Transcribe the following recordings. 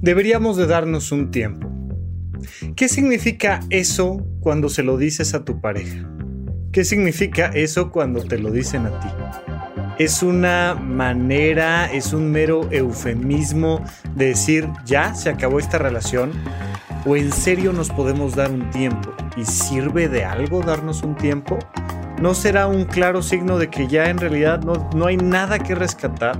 Deberíamos de darnos un tiempo. ¿Qué significa eso cuando se lo dices a tu pareja? ¿Qué significa eso cuando te lo dicen a ti? ¿Es una manera, es un mero eufemismo de decir ya se acabó esta relación? ¿O en serio nos podemos dar un tiempo? ¿Y sirve de algo darnos un tiempo? ¿No será un claro signo de que ya en realidad no, no hay nada que rescatar?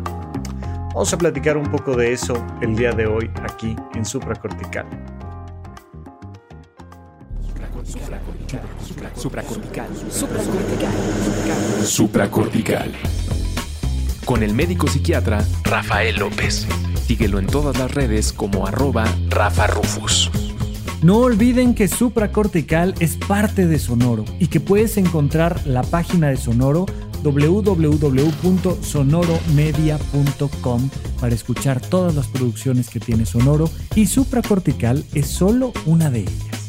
Vamos a platicar un poco de eso el día de hoy aquí en Supracortical. Supracortical. Supracortical. Supracortical. Con el médico psiquiatra Rafael López. Síguelo en todas las redes como arroba Rafa Rufus. No olviden que Supracortical es parte de Sonoro y que puedes encontrar la página de Sonoro www.sonoromedia.com para escuchar todas las producciones que tiene Sonoro y Supracortical es solo una de ellas.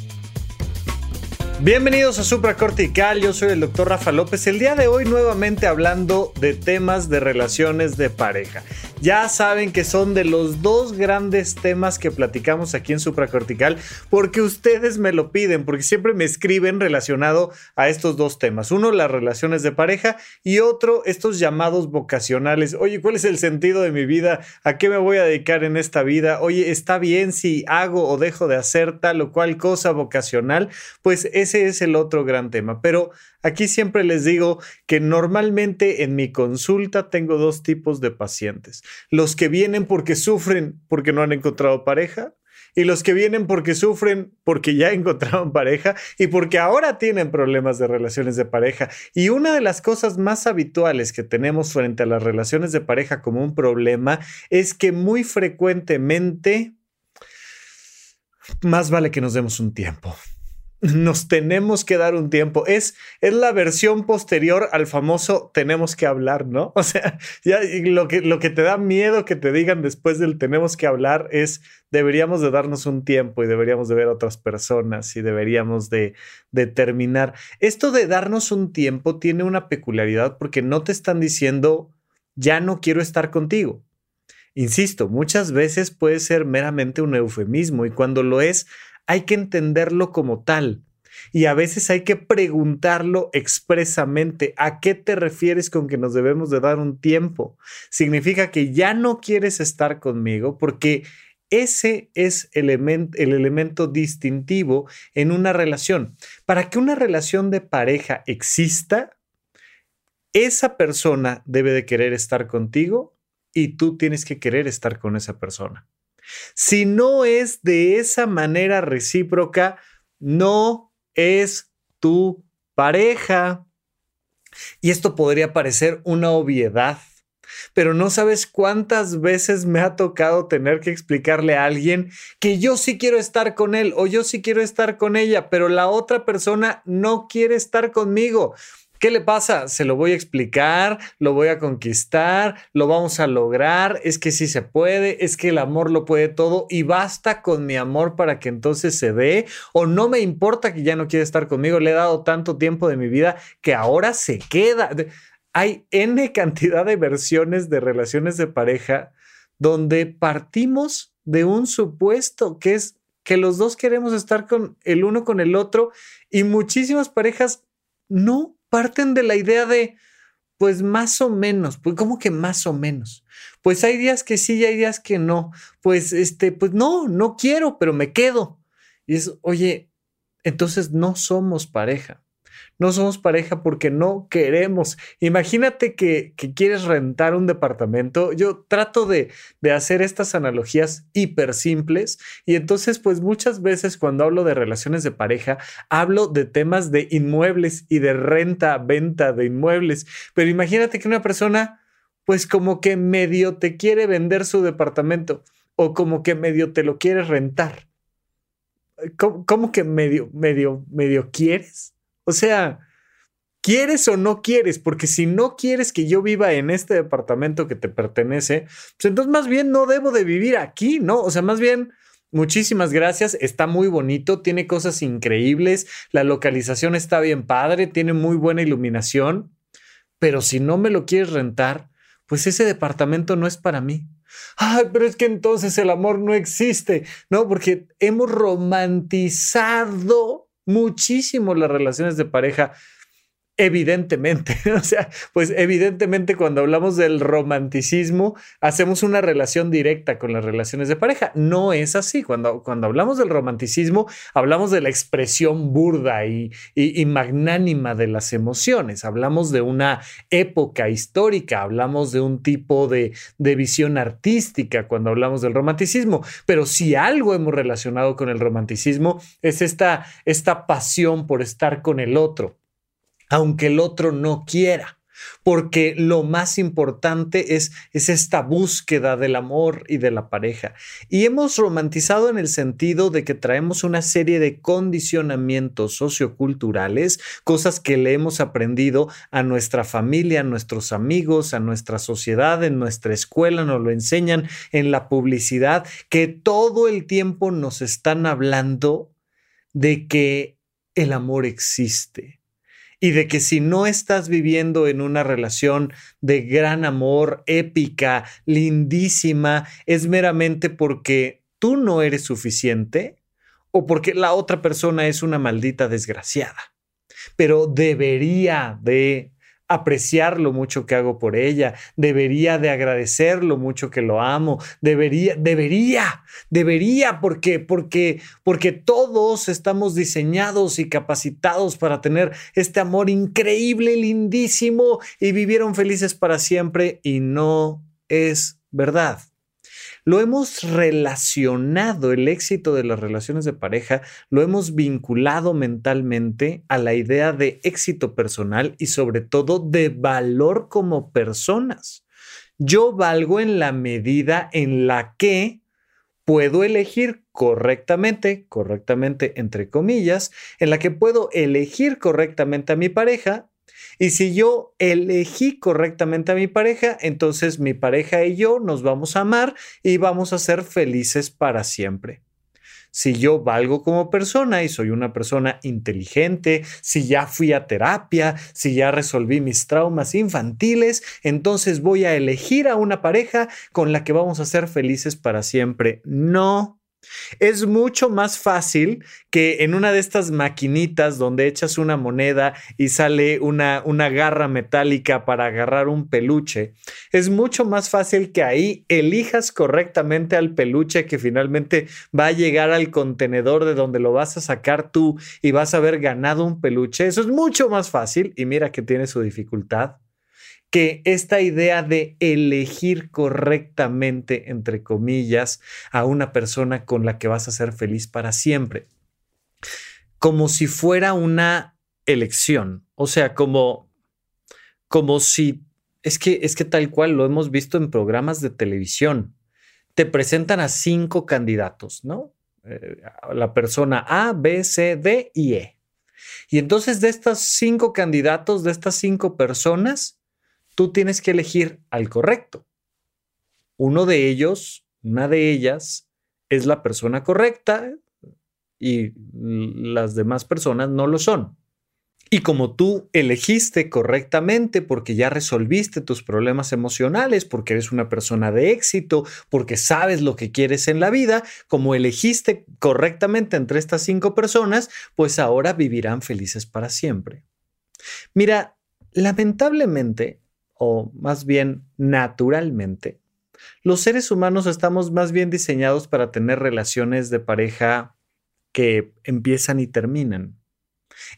Bienvenidos a Supracortical, yo soy el doctor Rafa López. El día de hoy nuevamente hablando de temas de relaciones de pareja. Ya saben que son de los dos grandes temas que platicamos aquí en Supracortical porque ustedes me lo piden, porque siempre me escriben relacionado a estos dos temas. Uno, las relaciones de pareja y otro, estos llamados vocacionales. Oye, ¿cuál es el sentido de mi vida? ¿A qué me voy a dedicar en esta vida? Oye, ¿está bien si hago o dejo de hacer tal o cual cosa vocacional? Pues ese es el otro gran tema. Pero aquí siempre les digo que normalmente en mi consulta tengo dos tipos de pacientes los que vienen porque sufren porque no han encontrado pareja y los que vienen porque sufren porque ya encontraron pareja y porque ahora tienen problemas de relaciones de pareja. Y una de las cosas más habituales que tenemos frente a las relaciones de pareja como un problema es que muy frecuentemente más vale que nos demos un tiempo nos tenemos que dar un tiempo. Es, es la versión posterior al famoso tenemos que hablar, ¿no? O sea, ya lo que, lo que te da miedo que te digan después del tenemos que hablar es deberíamos de darnos un tiempo y deberíamos de ver a otras personas y deberíamos de, de terminar. Esto de darnos un tiempo tiene una peculiaridad porque no te están diciendo ya no quiero estar contigo. Insisto, muchas veces puede ser meramente un eufemismo y cuando lo es, hay que entenderlo como tal. Y a veces hay que preguntarlo expresamente. ¿A qué te refieres con que nos debemos de dar un tiempo? Significa que ya no quieres estar conmigo porque ese es el, el elemento distintivo en una relación. Para que una relación de pareja exista, esa persona debe de querer estar contigo y tú tienes que querer estar con esa persona. Si no es de esa manera recíproca, no es tu pareja. Y esto podría parecer una obviedad, pero no sabes cuántas veces me ha tocado tener que explicarle a alguien que yo sí quiero estar con él o yo sí quiero estar con ella, pero la otra persona no quiere estar conmigo. ¿Qué le pasa? Se lo voy a explicar, lo voy a conquistar, lo vamos a lograr, es que sí se puede, es que el amor lo puede todo y basta con mi amor para que entonces se dé o no me importa que ya no quiera estar conmigo, le he dado tanto tiempo de mi vida que ahora se queda. Hay N cantidad de versiones de relaciones de pareja donde partimos de un supuesto que es que los dos queremos estar con el uno con el otro y muchísimas parejas no parten de la idea de, pues más o menos, pues como que más o menos. Pues hay días que sí y hay días que no. Pues este, pues no, no quiero, pero me quedo. Y es, oye, entonces no somos pareja. No somos pareja porque no queremos. Imagínate que, quieres rentar un departamento. Yo trato de, de hacer estas analogías hiper simples y entonces pues muchas veces cuando hablo de relaciones de pareja, hablo de temas de inmuebles y de renta, venta de inmuebles. Pero imagínate que una persona pues como que medio te quiere vender su departamento o como que medio te lo quiere rentar. ¿Cómo, cómo que medio, medio, medio quieres? O sea, ¿quieres o no quieres? Porque si no quieres que yo viva en este departamento que te pertenece, pues entonces más bien no debo de vivir aquí, ¿no? O sea, más bien... Muchísimas gracias, está muy bonito, tiene cosas increíbles, la localización está bien padre, tiene muy buena iluminación, pero si no me lo quieres rentar, pues ese departamento no es para mí. Ay, pero es que entonces el amor no existe, ¿no? Porque hemos romantizado muchísimo las relaciones de pareja Evidentemente, o sea, pues evidentemente cuando hablamos del romanticismo, hacemos una relación directa con las relaciones de pareja. No es así. Cuando, cuando hablamos del romanticismo, hablamos de la expresión burda y, y, magnánima de las emociones. Hablamos de una época histórica, hablamos de un tipo de, de visión artística cuando hablamos del romanticismo. Pero si algo hemos relacionado con el romanticismo, es esta, esta pasión por estar con el otro aunque el otro no quiera. Porque lo más importante es, es, esta búsqueda del amor y de la pareja. Y hemos romantizado en el sentido de que traemos una serie de condicionamientos socioculturales, cosas que le hemos aprendido a nuestra familia, a nuestros amigos, a nuestra sociedad, en nuestra escuela, nos lo enseñan en la publicidad, que todo el tiempo nos están hablando de que el amor existe y de que si no estás viviendo en una relación de gran amor, épica, lindísima, es meramente porque tú no eres suficiente o porque la otra persona es una maldita desgraciada. Pero debería de apreciar lo mucho que hago por ella, debería de agradecer lo mucho que lo amo, debería, debería, debería, porque, porque, porque todos estamos diseñados y capacitados para tener este amor increíble, lindísimo y vivieron felices para siempre y no es verdad lo hemos relacionado, el éxito de las relaciones de pareja, lo hemos vinculado mentalmente a la idea de éxito personal y sobre todo de valor como personas. Yo valgo en la medida en la que puedo elegir correctamente, correctamente entre comillas, en la que puedo elegir correctamente a mi pareja y si yo elegí correctamente a mi pareja, entonces mi pareja y yo nos vamos a amar y vamos a ser felices para siempre. Si yo valgo como persona y soy una persona inteligente, si ya fui a terapia, si ya resolví mis traumas infantiles, entonces voy a elegir a una pareja con la que vamos a ser felices para siempre. No, es mucho más fácil que en una de estas maquinitas donde echas una moneda y sale una, una garra metálica para agarrar un peluche. Es mucho más fácil que ahí elijas correctamente al peluche que finalmente va a llegar al contenedor de donde lo vas a sacar tú y vas a haber ganado un peluche. Eso es mucho más fácil y mira que tiene su dificultad que esta idea de elegir correctamente, entre comillas, a una persona con la que vas a ser feliz para siempre, como si fuera una elección, o sea, como, como si, es que, es que tal cual lo hemos visto en programas de televisión, te presentan a cinco candidatos, ¿no? Eh, la persona A, B, C, D y E. Y entonces de estos cinco candidatos, de estas cinco personas, tú tienes que elegir al correcto. Uno de ellos, una de ellas, es la persona correcta y las demás personas no lo son. Y como tú elegiste correctamente porque ya resolviste tus problemas emocionales, porque eres una persona de éxito, porque sabes lo que quieres en la vida, como elegiste correctamente entre estas cinco personas, pues ahora vivirán felices para siempre. Mira, lamentablemente o más bien naturalmente, los seres humanos estamos más bien diseñados para tener relaciones de pareja que empiezan y terminan.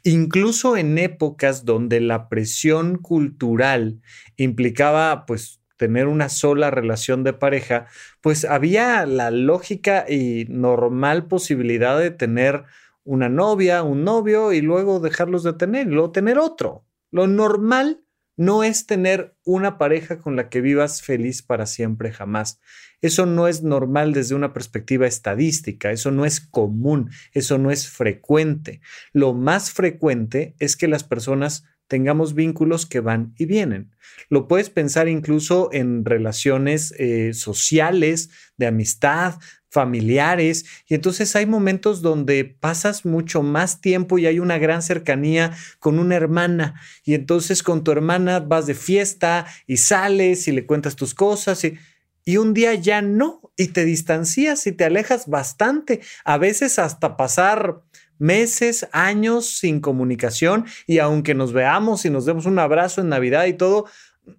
Incluso en épocas donde la presión cultural implicaba pues tener una sola relación de pareja, pues había la lógica y normal posibilidad de tener una novia, un novio y luego dejarlos de tener y luego tener otro. Lo normal no es tener una pareja con la que vivas feliz para siempre jamás. Eso no es normal desde una perspectiva estadística, eso no es común, eso no es frecuente. Lo más frecuente es que las personas tengamos vínculos que van y vienen. Lo puedes pensar incluso en relaciones eh, sociales, de amistad, familiares, y entonces hay momentos donde pasas mucho más tiempo y hay una gran cercanía con una hermana, y entonces con tu hermana vas de fiesta y sales y le cuentas tus cosas, y, y un día ya no, y te distancias y te alejas bastante, a veces hasta pasar meses, años sin comunicación y aunque nos veamos y nos demos un abrazo en Navidad y todo,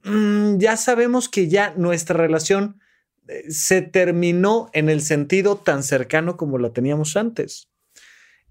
mm, ya sabemos que ya nuestra relación se terminó en el sentido tan cercano como la teníamos antes.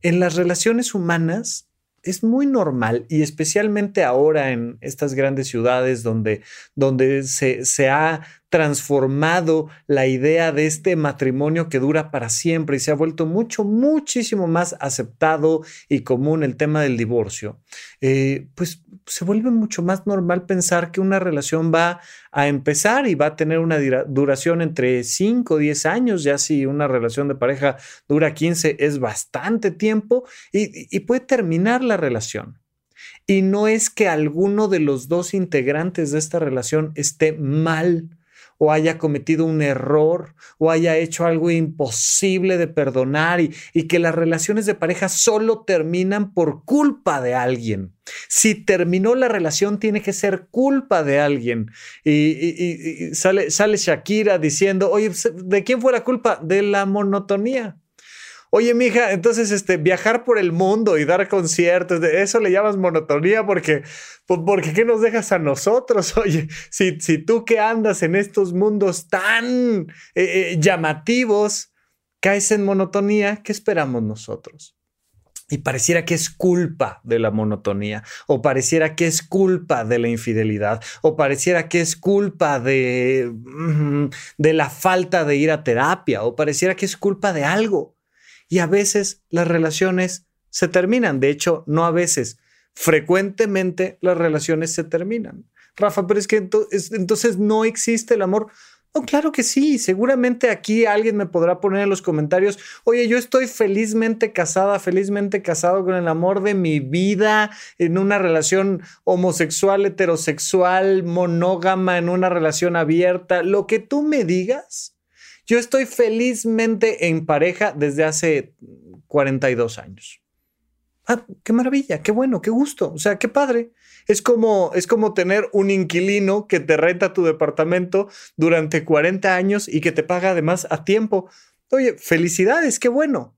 En las relaciones humanas es muy normal y especialmente ahora en estas grandes ciudades donde, donde se, se ha transformado la idea de este matrimonio que dura para siempre y se ha vuelto mucho, muchísimo más aceptado y común el tema del divorcio, eh, pues se vuelve mucho más normal pensar que una relación va a empezar y va a tener una duración entre 5 o 10 años, ya si una relación de pareja dura 15 es bastante tiempo y, y puede terminar la relación. Y no es que alguno de los dos integrantes de esta relación esté mal o haya cometido un error o haya hecho algo imposible de perdonar y, que las relaciones de pareja solo terminan por culpa de alguien. Si terminó la relación, tiene que ser culpa de alguien. Y, sale, sale Shakira diciendo, oye, ¿de quién fue la culpa? De la monotonía. Oye, mija, entonces este, viajar por el mundo y dar conciertos, eso le llamas monotonía porque, pues, porque ¿qué nos dejas a nosotros? Oye, si, si tú que andas en estos mundos tan eh, eh, llamativos, caes en monotonía, ¿qué esperamos nosotros? Y pareciera que es culpa de la monotonía, o pareciera que es culpa de la infidelidad, o pareciera que es culpa de, de la falta de ir a terapia, o pareciera que es culpa de algo y a veces las relaciones se terminan. De hecho, no a veces, frecuentemente las relaciones se terminan. Rafa, pero es que entonces no existe el amor. Oh, claro que sí. Seguramente aquí alguien me podrá poner en los comentarios, oye, yo estoy felizmente casada, felizmente casado con el amor de mi vida, en una relación homosexual, heterosexual, monógama, en una relación abierta, lo que tú me digas. Yo estoy felizmente en pareja desde hace 42 años. Ah, qué maravilla, qué bueno, qué gusto, o sea, qué padre. Es como, es como tener un inquilino que te renta tu departamento durante 40 años y que te paga además a tiempo. Oye, felicidades, qué bueno.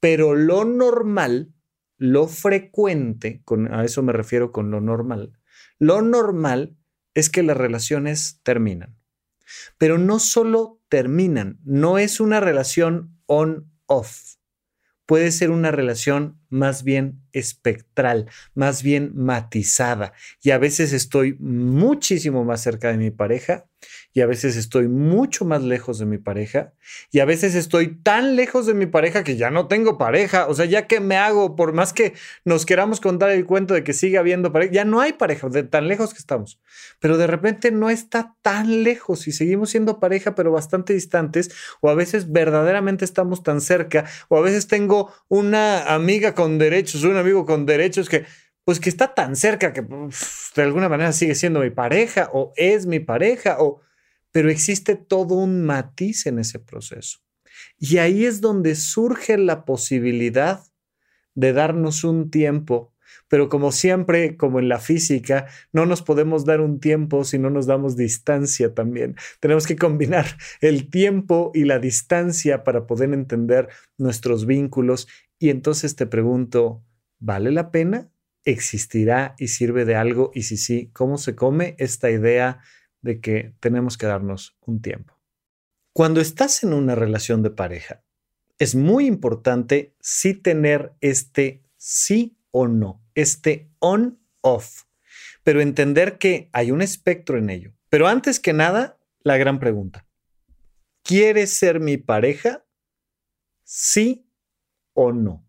Pero lo normal, lo frecuente, a eso me refiero con lo normal, lo normal es que las relaciones terminan. Pero no solo terminan, no es una relación on-off. Puede ser una relación más bien espectral, más bien matizada. Y a veces estoy muchísimo más cerca de mi pareja y a veces estoy mucho más lejos de mi pareja y a veces estoy tan lejos de mi pareja que ya no tengo pareja, o sea, ya que me hago, por más que nos queramos contar el cuento de que siga habiendo pareja, ya no hay pareja, de tan lejos que estamos, pero de repente no está tan lejos y seguimos siendo pareja, pero bastante distantes, o a veces verdaderamente estamos tan cerca, o a veces tengo una amiga con derechos, un amigo con derechos que pues que está tan cerca que de alguna manera sigue siendo mi pareja o es mi pareja o pero existe todo un matiz en ese proceso. Y ahí es donde surge la posibilidad de darnos un tiempo, pero como siempre, como en la física, no nos podemos dar un tiempo si no nos damos distancia también. Tenemos que combinar el tiempo y la distancia para poder entender nuestros vínculos. Y entonces te pregunto, ¿vale la pena? ¿Existirá y sirve de algo? Y si sí, ¿cómo se come esta idea de que tenemos que darnos un tiempo. Cuando estás en una relación de pareja, es muy importante sí tener este sí o no, este on-off, pero entender que hay un espectro en ello. Pero antes que nada, la gran pregunta, ¿quieres ser mi pareja? ¿Sí o no?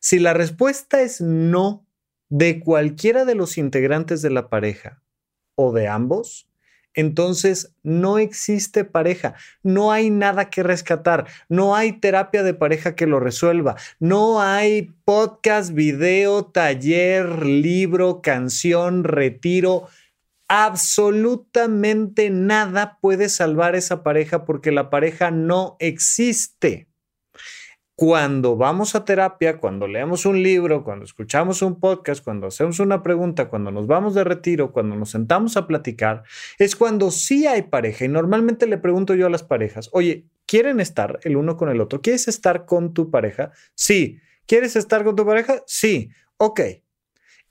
Si la respuesta es no de cualquiera de los integrantes de la pareja, o de ambos, entonces no existe pareja, no hay nada que rescatar, no hay terapia de pareja que lo resuelva, no hay podcast, video, taller, libro, canción, retiro. Absolutamente nada puede salvar esa pareja porque la pareja no existe. Cuando vamos a terapia, cuando leemos un libro, cuando escuchamos un podcast, cuando hacemos una pregunta, cuando nos vamos de retiro, cuando nos sentamos a platicar, es cuando sí hay pareja. Y normalmente le pregunto yo a las parejas, oye, ¿quieren estar el uno con el otro? ¿Quieres estar con tu pareja? Sí. ¿Quieres estar con tu pareja? Sí. Ok.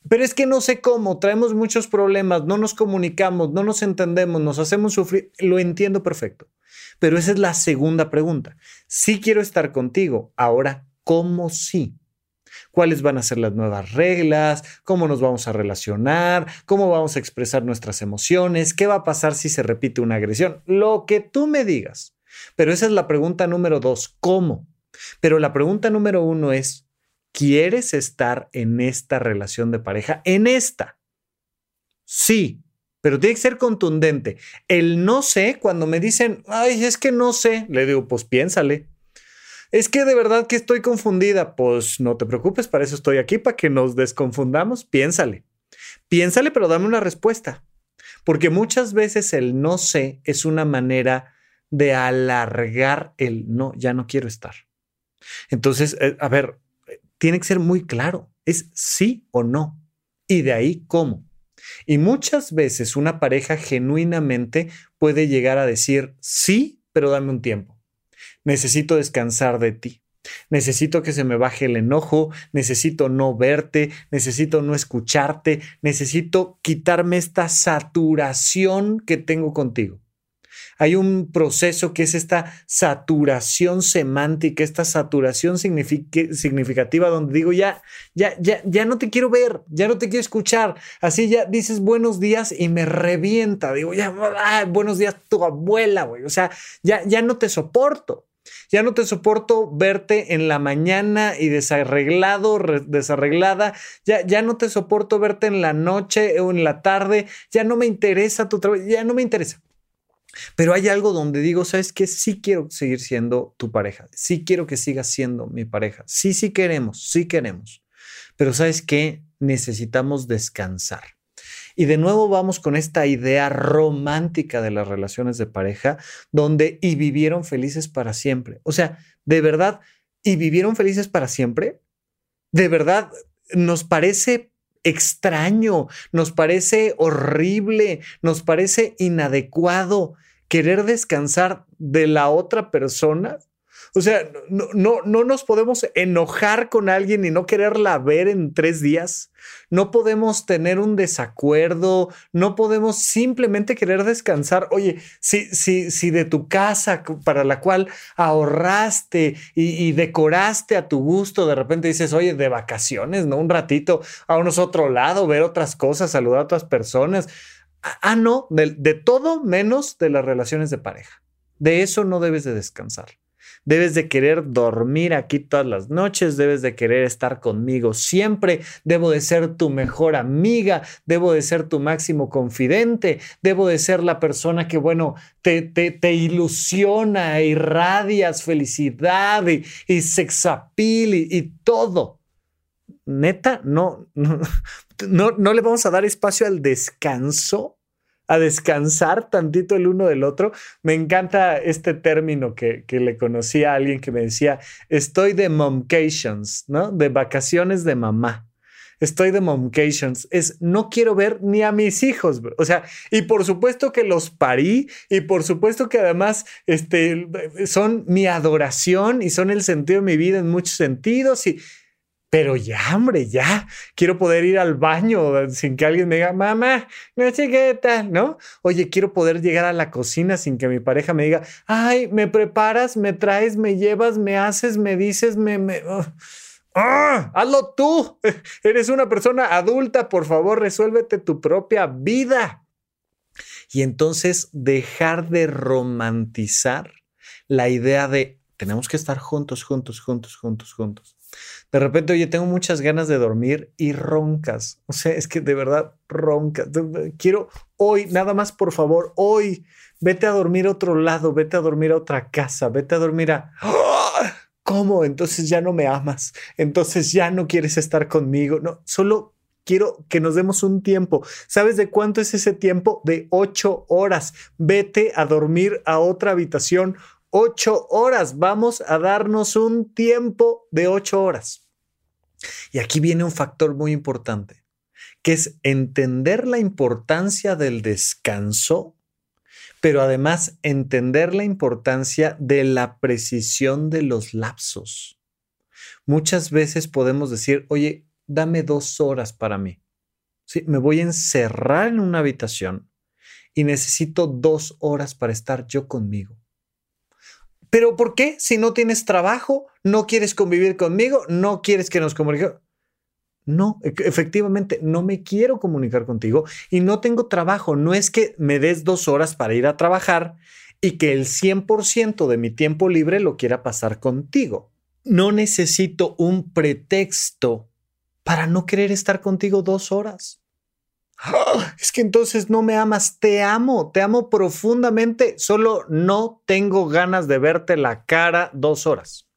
Pero es que no sé cómo, traemos muchos problemas, no nos comunicamos, no nos entendemos, nos hacemos sufrir. Lo entiendo perfecto. Pero esa es la segunda pregunta. Sí quiero estar contigo. Ahora, ¿cómo sí? ¿Cuáles van a ser las nuevas reglas? ¿Cómo nos vamos a relacionar? ¿Cómo vamos a expresar nuestras emociones? ¿Qué va a pasar si se repite una agresión? Lo que tú me digas. Pero esa es la pregunta número dos. ¿Cómo? Pero la pregunta número uno es, ¿quieres estar en esta relación de pareja? En esta. Sí, pero tiene que ser contundente. El no sé, cuando me dicen, ay, es que no sé, le digo, pues piénsale. Es que de verdad que estoy confundida. Pues no te preocupes, para eso estoy aquí, para que nos desconfundamos. Piénsale. Piénsale, pero dame una respuesta. Porque muchas veces el no sé es una manera de alargar el no, ya no quiero estar. Entonces, eh, a ver, tiene que ser muy claro. Es sí o no. Y de ahí cómo. Y muchas veces una pareja genuinamente puede llegar a decir, sí, pero dame un tiempo. Necesito descansar de ti. Necesito que se me baje el enojo, necesito no verte, necesito no escucharte, necesito quitarme esta saturación que tengo contigo hay un proceso que es esta saturación semántica, esta saturación significativa donde digo, ya, ya, ya, ya no te quiero ver, ya no te quiero escuchar. Así ya dices buenos días y me revienta. Digo, ya, buenos días tu abuela, güey. O sea, ya, ya no te soporto. Ya no te soporto verte en la mañana y desarreglado, desarreglada. Ya, ya no te soporto verte en la noche o en la tarde. Ya no me interesa tu trabajo. Ya no me interesa. Pero hay algo donde digo, ¿sabes qué? Sí quiero seguir siendo tu pareja. Sí quiero que sigas siendo mi pareja. Sí, sí queremos, sí queremos. Pero ¿sabes qué? Necesitamos descansar. Y de nuevo vamos con esta idea romántica de las relaciones de pareja, donde y vivieron felices para siempre. O sea, de verdad, y vivieron felices para siempre. De verdad, nos parece extraño, nos parece horrible, nos parece inadecuado querer descansar de la otra persona. O sea, no, no, no nos podemos enojar con alguien y no quererla ver en tres días. No podemos tener un desacuerdo. No podemos simplemente querer descansar. Oye, si, si, si de tu casa para la cual ahorraste y, decoraste a tu gusto, de repente dices, oye, de vacaciones, ¿no? Un ratito, a unos otro lado, ver otras cosas, saludar a otras personas Ah, no, de, todo menos de las relaciones de pareja. De eso no debes de descansar. Debes de querer dormir aquí todas las noches, debes de querer estar conmigo siempre, debo de ser tu mejor amiga, debo de ser tu máximo confidente, debo de ser la persona que, bueno, te, te, te ilusiona, irradias felicidad y, y sexapil y, y todo. Neta, no, no, no, no le vamos a dar espacio al descanso a descansar tantito el uno del otro. Me encanta este término que, que le conocí a alguien que me decía, estoy de momcations, ¿no? De vacaciones de mamá. Estoy de momcations. Es no quiero ver ni a mis hijos. O sea, y por supuesto que los parí y por supuesto que además este, son mi adoración y son el sentido de mi vida en muchos sentidos y pero ya, hombre, ya quiero poder ir al baño sin que alguien me diga, mamá, no sé qué tal, ¿no? Oye, quiero poder llegar a la cocina sin que mi pareja me diga, ay, me preparas, me traes, me llevas, me haces, me dices, me... me ¡Ah! Hazlo tú. Eres una persona adulta, por favor, resuélvete tu propia vida. Y entonces dejar de romantizar la idea de tenemos que estar juntos, juntos, juntos, juntos, juntos. De repente, oye, tengo muchas ganas de dormir y roncas. O sea, es que de verdad roncas. Quiero hoy, nada más por favor, hoy, vete a dormir a otro lado, vete a dormir a otra casa, vete a dormir a... ¡Ah! ¿Cómo? Entonces ya no me amas, entonces ya no quieres estar conmigo. No, solo quiero que nos demos un tiempo. ¿Sabes de cuánto es ese tiempo? De ocho horas. Vete a dormir a otra habitación Ocho horas. Vamos a darnos un tiempo de ocho horas. Y aquí viene un factor muy importante, que es entender la importancia del descanso, pero además entender la importancia de la precisión de los lapsos. Muchas veces podemos decir, oye, dame dos horas para mí. Sí, me voy a encerrar en una habitación y necesito dos horas para estar yo conmigo. ¿Pero por qué? Si no tienes trabajo, no quieres convivir conmigo, no quieres que nos comuniquemos. No, e-, efectivamente, no me quiero comunicar contigo y no tengo trabajo. No es que me des dos horas para ir a trabajar y que el 100% de mi tiempo libre lo quiera pasar contigo. No necesito un pretexto para no querer estar contigo dos horas. Es que entonces no me amas, te amo, te amo profundamente, solo no tengo ganas de verte la cara dos horas,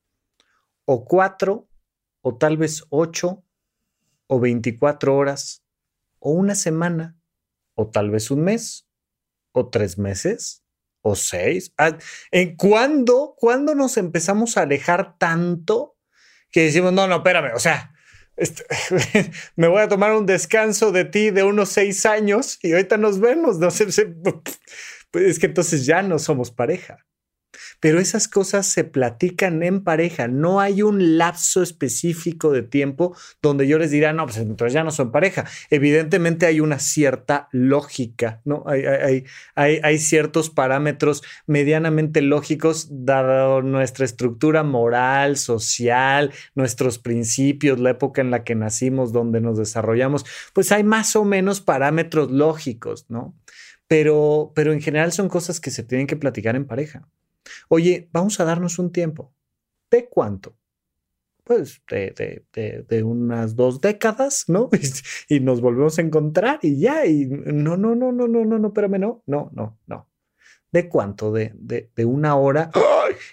o cuatro, o tal vez ocho, o veinticuatro horas, o una semana, o tal vez un mes, o tres meses, o seis. Ah, ¿En cuándo, cuándo nos empezamos a alejar tanto que decimos, no, no, espérame, o sea, este, me voy a tomar un descanso de ti de unos seis años y ahorita nos vemos. No sé, pues es que entonces ya no somos pareja pero esas cosas se platican en pareja. No hay un lapso específico de tiempo donde yo les dirá, no, pues entonces ya no son pareja. Evidentemente hay una cierta lógica, ¿no? Hay, hay, hay, ciertos parámetros medianamente lógicos, dado nuestra estructura moral, social, nuestros principios, la época en la que nacimos, donde nos desarrollamos, pues hay más o menos parámetros lógicos, ¿no? Pero, pero en general son cosas que se tienen que platicar en pareja. Oye, vamos a darnos un tiempo. ¿De cuánto? Pues de, de, unas dos décadas, ¿no? y nos volvemos a encontrar y ya, y no, no, no, no, no, no, no, espérame, no, no, no, no. ¿De cuánto? ¿De, de, una hora?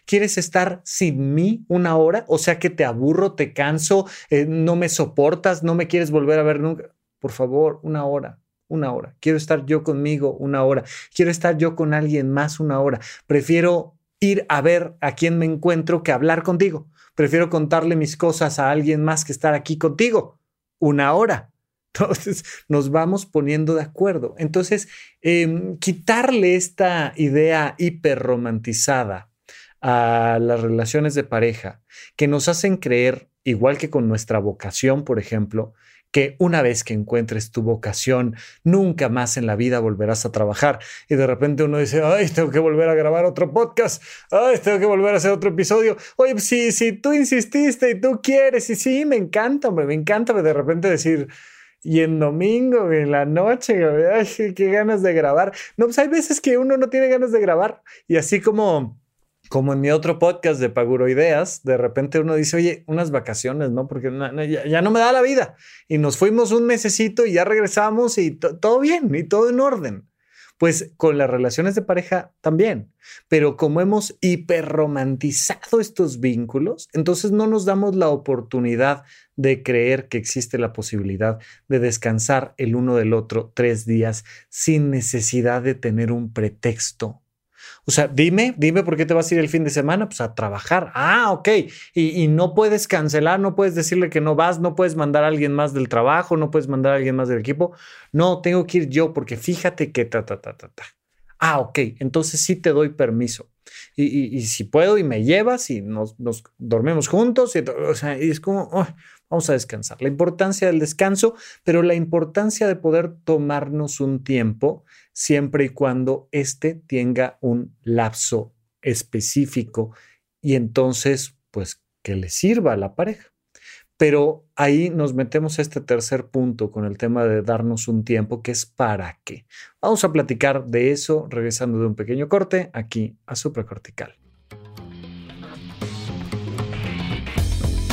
¿Quieres estar sin mí una hora? O sea que te aburro, te canso, eh, no me soportas, no me quieres volver a ver nunca. Por favor, una hora una hora. Quiero estar yo conmigo una hora. Quiero estar yo con alguien más una hora. Prefiero ir a ver a quién me encuentro que hablar contigo. Prefiero contarle mis cosas a alguien más que estar aquí contigo una hora. Entonces nos vamos poniendo de acuerdo. Entonces, em, quitarle esta idea hiperromantizada a las relaciones de pareja que nos hacen creer, igual que con nuestra vocación, por ejemplo, que una vez que encuentres tu vocación, nunca más en la vida volverás a trabajar. Y de repente uno dice, ay, tengo que volver a grabar otro podcast, ay, tengo que volver a hacer otro episodio. Oye, si, si tú insististe y tú quieres, y sí, me encanta, hombre, me encanta de repente decir, y en domingo, en la noche, qué ganas de grabar. No, pues hay veces que uno no tiene ganas de grabar y así como como en mi otro podcast de Paguro Ideas, de repente uno dice, oye, unas vacaciones, ¿no? Porque ya, no me da la vida. Y nos fuimos un mesecito y ya regresamos y todo bien y todo en orden. Pues con las relaciones de pareja también. Pero como hemos hiperromantizado estos vínculos, entonces no nos damos la oportunidad de creer que existe la posibilidad de descansar el uno del otro tres días sin necesidad de tener un pretexto o sea, dime, dime por qué te vas a ir el fin de semana, pues a trabajar. Ah, ok. Y, no puedes cancelar, no puedes decirle que no vas, no puedes mandar a alguien más del trabajo, no puedes mandar a alguien más del equipo. No, tengo que ir yo porque fíjate que ta, ta, ta, ta, ta. Ah, ok. Entonces sí te doy permiso. Y, si puedo y me llevas y nos, dormimos juntos, y, o sea, es como, vamos a descansar. La importancia del descanso, pero la importancia de poder tomarnos un tiempo siempre y cuando éste tenga un lapso específico y entonces, pues, que le sirva a la pareja. Pero ahí nos metemos a este tercer punto con el tema de darnos un tiempo, que es para qué. Vamos a platicar de eso regresando de un pequeño corte aquí a supracortical.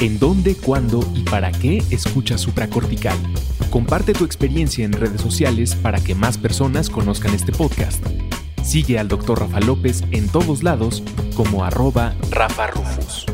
¿En dónde, cuándo y para qué escucha supracortical? Comparte tu experiencia en redes sociales para que más personas conozcan este podcast. Sigue al Dr. Rafa López en todos lados como arroba Rafa Rufus.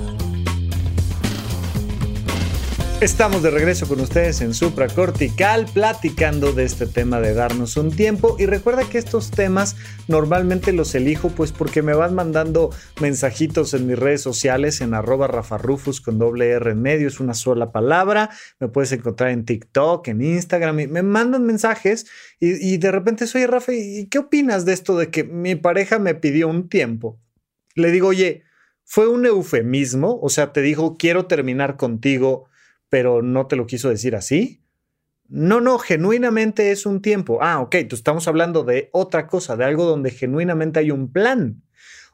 Estamos de regreso con ustedes en Supra Cortical platicando de este tema de darnos un tiempo. Y recuerda que estos temas normalmente los elijo pues porque me van mandando mensajitos en mis redes sociales en arroba rafarrufus con doble R en medio, es una sola palabra, me puedes encontrar en TikTok, en Instagram y me mandan mensajes y, y de repente soy Rafa, ¿y qué opinas de esto de que mi pareja me pidió un tiempo? Le digo, oye, fue un eufemismo, o sea, te dijo quiero terminar contigo pero no te lo quiso decir así. No, no, genuinamente es un tiempo. Ah, ok, tú estamos hablando de otra cosa, de algo donde genuinamente hay un plan.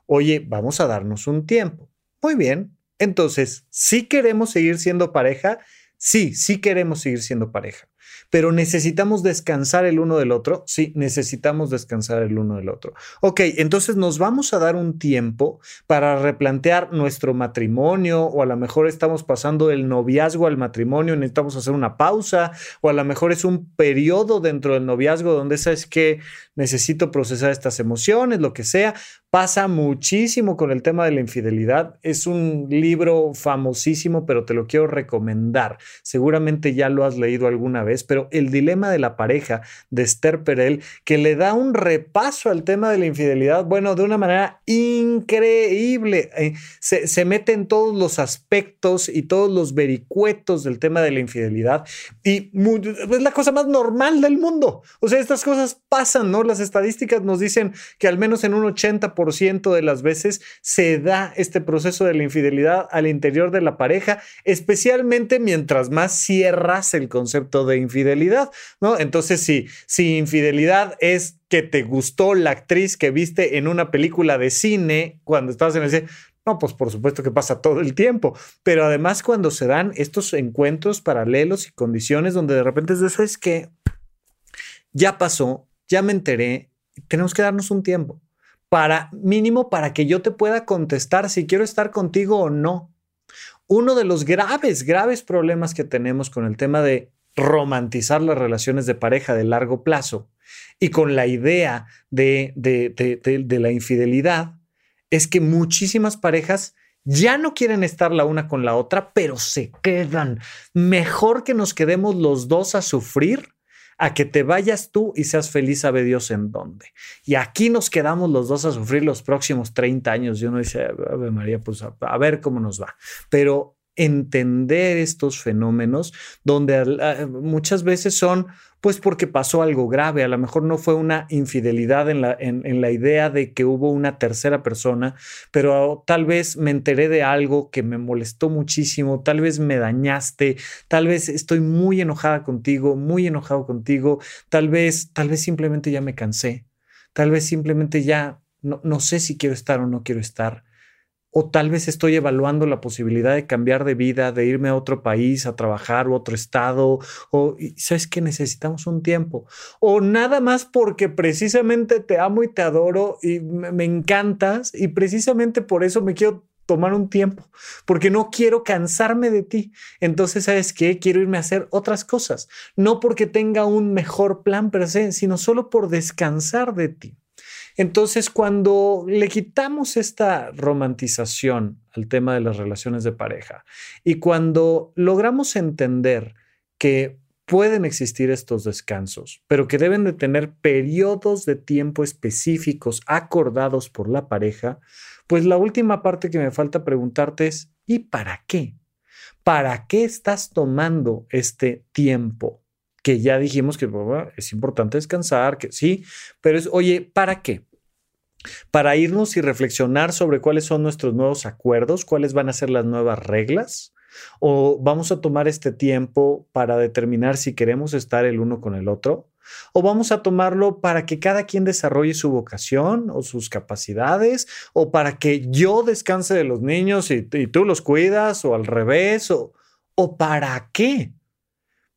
Oye, vamos a darnos un tiempo. Muy bien. Entonces, si queremos seguir siendo pareja, sí, sí queremos seguir siendo pareja pero necesitamos descansar el uno del otro. Sí, necesitamos descansar el uno del otro. Ok, entonces nos vamos a dar un tiempo para replantear nuestro matrimonio o a lo mejor estamos pasando el noviazgo al matrimonio, necesitamos hacer una pausa o a lo mejor es un periodo dentro del noviazgo donde sabes que necesito procesar estas emociones, lo que sea. Pasa muchísimo con el tema de la infidelidad. Es un libro famosísimo, pero te lo quiero recomendar. Seguramente ya lo has leído alguna vez, pero El dilema de la pareja de Esther Perel, que le da un repaso al tema de la infidelidad, bueno, de una manera increíble. Eh, se, se mete en todos los aspectos y todos los vericuetos del tema de la infidelidad y es la cosa más normal del mundo. O sea, estas cosas pasan, ¿no? Las estadísticas nos dicen que al menos en un 80% de las veces se da este proceso de la infidelidad al interior de la pareja, especialmente mientras más cierras el concepto de infidelidad, ¿no? Entonces, si, si infidelidad es que te gustó la actriz que viste en una película de cine cuando estabas en el no, pues por supuesto que pasa todo el tiempo, pero además cuando se dan estos encuentros paralelos y condiciones donde de repente es eso es que ya pasó, ya me enteré, tenemos que darnos un tiempo para mínimo para que yo te pueda contestar si quiero estar contigo o no. Uno de los graves, graves problemas que tenemos con el tema de romantizar las relaciones de pareja de largo plazo y con la idea de, de, la infidelidad es que muchísimas parejas ya no quieren estar la una con la otra, pero se quedan. Mejor que nos quedemos los dos a sufrir a que te vayas tú y seas feliz, sabe Dios en dónde. Y aquí nos quedamos los dos a sufrir los próximos 30 años. Y uno dice, Ave María, pues a, ver cómo nos va. Pero entender estos fenómenos donde muchas veces son pues porque pasó algo grave, a lo mejor no fue una infidelidad en la, en, la idea de que hubo una tercera persona, pero tal vez me enteré de algo que me molestó muchísimo, tal vez me dañaste, tal vez estoy muy enojada contigo, muy enojado contigo, tal vez, tal vez simplemente ya me cansé, tal vez simplemente ya no, no sé si quiero estar o no quiero estar o tal vez estoy evaluando la posibilidad de cambiar de vida, de irme a otro país a trabajar o otro estado, o sabes que necesitamos un tiempo, o nada más porque precisamente te amo y te adoro y me, encantas y precisamente por eso me quiero tomar un tiempo, porque no quiero cansarme de ti. Entonces, ¿sabes qué? Quiero irme a hacer otras cosas, no porque tenga un mejor plan per se, sino solo por descansar de ti. Entonces, cuando le quitamos esta romantización al tema de las relaciones de pareja y cuando logramos entender que pueden existir estos descansos, pero que deben de tener periodos de tiempo específicos acordados por la pareja, pues la última parte que me falta preguntarte es, ¿y para qué? ¿Para qué estás tomando este tiempo? Que ya dijimos que es importante descansar, que sí, pero es, oye, ¿para qué? para irnos y reflexionar sobre cuáles son nuestros nuevos acuerdos, cuáles van a ser las nuevas reglas, o vamos a tomar este tiempo para determinar si queremos estar el uno con el otro, o vamos a tomarlo para que cada quien desarrolle su vocación o sus capacidades, o para que yo descanse de los niños y, tú los cuidas, o al revés, o, o para qué.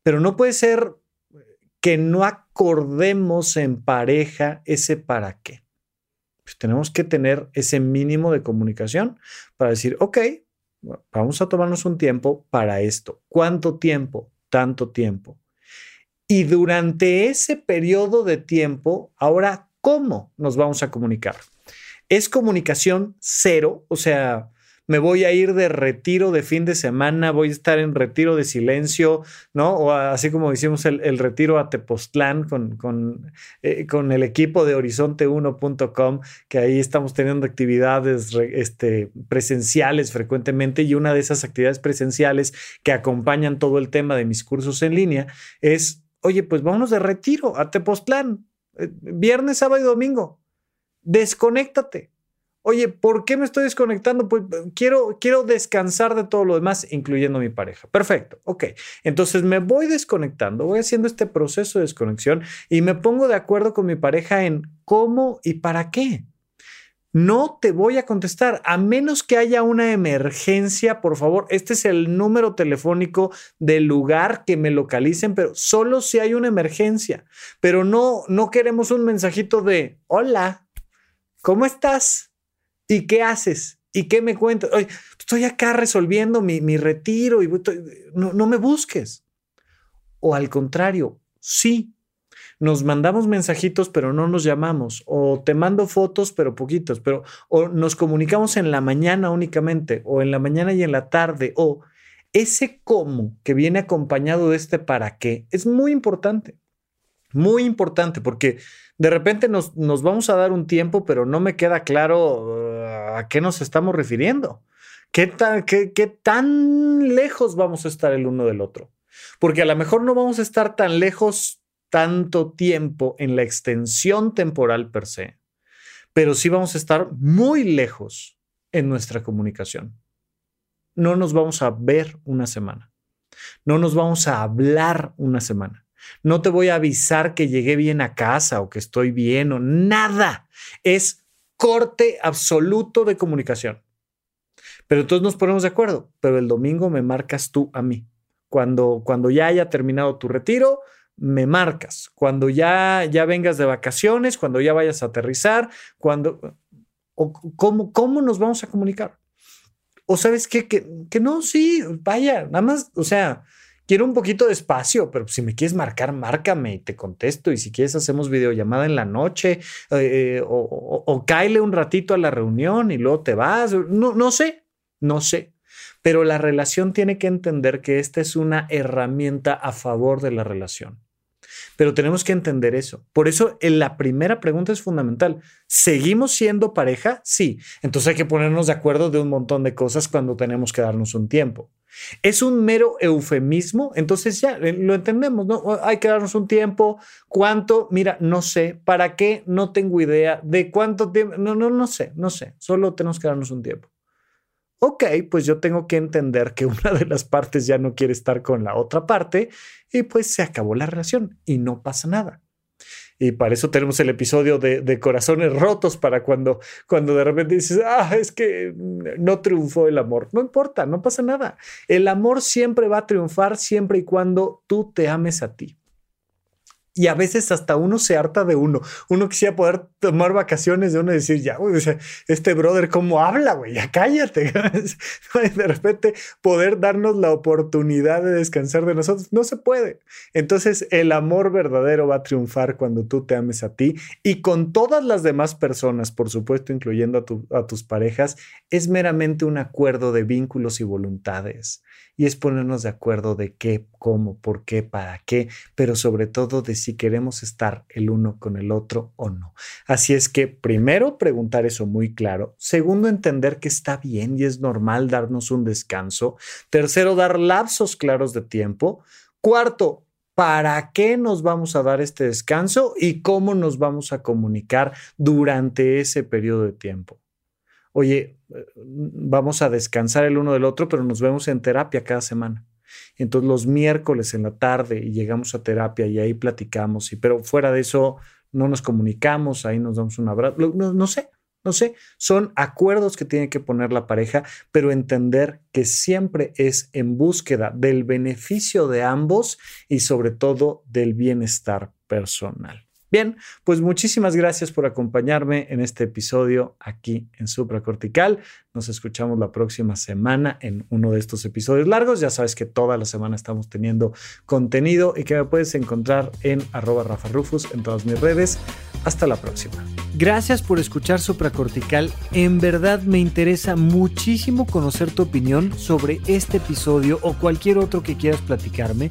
Pero no puede ser que no acordemos en pareja ese para qué. Pues, tenemos que tener ese mínimo de comunicación para decir, ok, vamos a tomarnos un tiempo para esto. ¿Cuánto tiempo? Tanto tiempo. Y durante ese periodo de tiempo, ahora, ¿cómo nos vamos a comunicar? ¿Es comunicación cero? O sea, me voy a ir de retiro de fin de semana, voy a estar en retiro de silencio, ¿no? O así como hicimos el, retiro a Tepoztlán con, con, eh, con el equipo de horizonte1.com, que ahí estamos teniendo actividades este, presenciales frecuentemente y una de esas actividades presenciales que acompañan todo el tema de mis cursos en línea es, oye, pues vámonos de retiro a Tepoztlán, eh, viernes, sábado y domingo. Desconéctate. Oye, ¿por qué me estoy desconectando? Pues quiero, quiero descansar de todo lo demás, incluyendo mi pareja. Perfecto, ok. Entonces me voy desconectando, voy haciendo este proceso de desconexión y me pongo de acuerdo con mi pareja en cómo y para qué. No te voy a contestar a menos que haya una emergencia, por favor. Este es el número telefónico del lugar que me localicen, pero solo si hay una emergencia. Pero no, no queremos un mensajito de hola, ¿cómo estás? ¿Y qué haces? ¿Y qué me cuentas? estoy acá resolviendo mi, mi retiro y no, no me busques. O al contrario, sí, nos mandamos mensajitos, pero no nos llamamos, o te mando fotos, pero poquitos, pero o nos comunicamos en la mañana únicamente, o en la mañana y en la tarde, o ese cómo que viene acompañado de este para qué es muy importante. Muy importante porque de repente nos, nos vamos a dar un tiempo, pero no me queda claro uh, a qué nos estamos refiriendo. ¿Qué tan, qué, qué tan lejos vamos a estar el uno del otro? Porque a lo mejor no vamos a estar tan lejos tanto tiempo en la extensión temporal per se, pero sí vamos a estar muy lejos en nuestra comunicación. No nos vamos a ver una semana. No nos vamos a hablar una semana. No te voy a avisar que llegué bien a casa o que estoy bien o nada. Es corte absoluto de comunicación. Pero entonces nos ponemos de acuerdo. Pero el domingo me marcas tú a mí. Cuando, cuando ya haya terminado tu retiro, me marcas. Cuando ya, ya vengas de vacaciones, cuando ya vayas a aterrizar, cuando... O cómo, ¿Cómo nos vamos a comunicar? O sabes qué, que, que no, sí, vaya, nada más, o sea, quiero un poquito de espacio, pero si me quieres marcar, márcame y te contesto. Y si quieres, hacemos videollamada en la noche eh, o, o, o, un ratito a la reunión y luego te vas. No, no sé, no sé. Pero la relación tiene que entender que esta es una herramienta a favor de la relación. Pero tenemos que entender eso. Por eso la primera pregunta es fundamental. ¿Seguimos siendo pareja? Sí. Entonces hay que ponernos de acuerdo de un montón de cosas cuando tenemos que darnos un tiempo. ¿Es un mero eufemismo? Entonces ya eh, lo entendemos, ¿no? Hay que darnos un tiempo. ¿Cuánto? Mira, no sé. ¿Para qué? No tengo idea. ¿De cuánto tiempo? No, no, no sé, no sé. Solo tenemos que darnos un tiempo ok, pues yo tengo que entender que una de las partes ya no quiere estar con la otra parte y pues se acabó la relación y no pasa nada. Y para eso tenemos el episodio de, corazones rotos para cuando, cuando de repente dices, ah, es que no triunfó el amor. No importa, no pasa nada. El amor siempre va a triunfar siempre y cuando tú te ames a ti y a veces hasta uno se harta de uno. Uno quisiera poder tomar vacaciones de uno y decir, ya, güey, este brother, ¿cómo habla, güey? Ya cállate. de repente poder darnos la oportunidad de descansar de nosotros. No se puede. Entonces, el amor verdadero va a triunfar cuando tú te ames a ti y con todas las demás personas, por supuesto, incluyendo a, a tus parejas, es meramente un acuerdo de vínculos y voluntades y es ponernos de acuerdo de qué, cómo, por qué, para qué, pero sobre todo de si queremos estar el uno con el otro o no. Así es que primero preguntar eso muy claro, segundo entender que está bien y es normal darnos un descanso, tercero dar lapsos claros de tiempo, cuarto para qué nos vamos a dar este descanso y cómo nos vamos a comunicar durante ese periodo de tiempo oye, vamos a descansar el uno del otro, pero nos vemos en terapia cada semana. Entonces los miércoles en la tarde y llegamos a terapia y ahí platicamos, y, pero fuera de eso no nos comunicamos, ahí nos damos un abrazo, no, no sé, no sé, son acuerdos que tiene que poner la pareja, pero entender que siempre es en búsqueda del beneficio de ambos y sobre todo del bienestar personal. Bien, pues muchísimas gracias por acompañarme en este episodio aquí en Supracortical. Nos escuchamos la próxima semana en uno de estos episodios largos. Ya sabes que toda la semana estamos teniendo contenido y que me puedes encontrar en arroba Rafa Rufus en todas mis redes. Hasta la próxima. Gracias por escuchar Supracortical. En verdad me interesa muchísimo conocer tu opinión sobre este episodio o cualquier otro que quieras platicarme.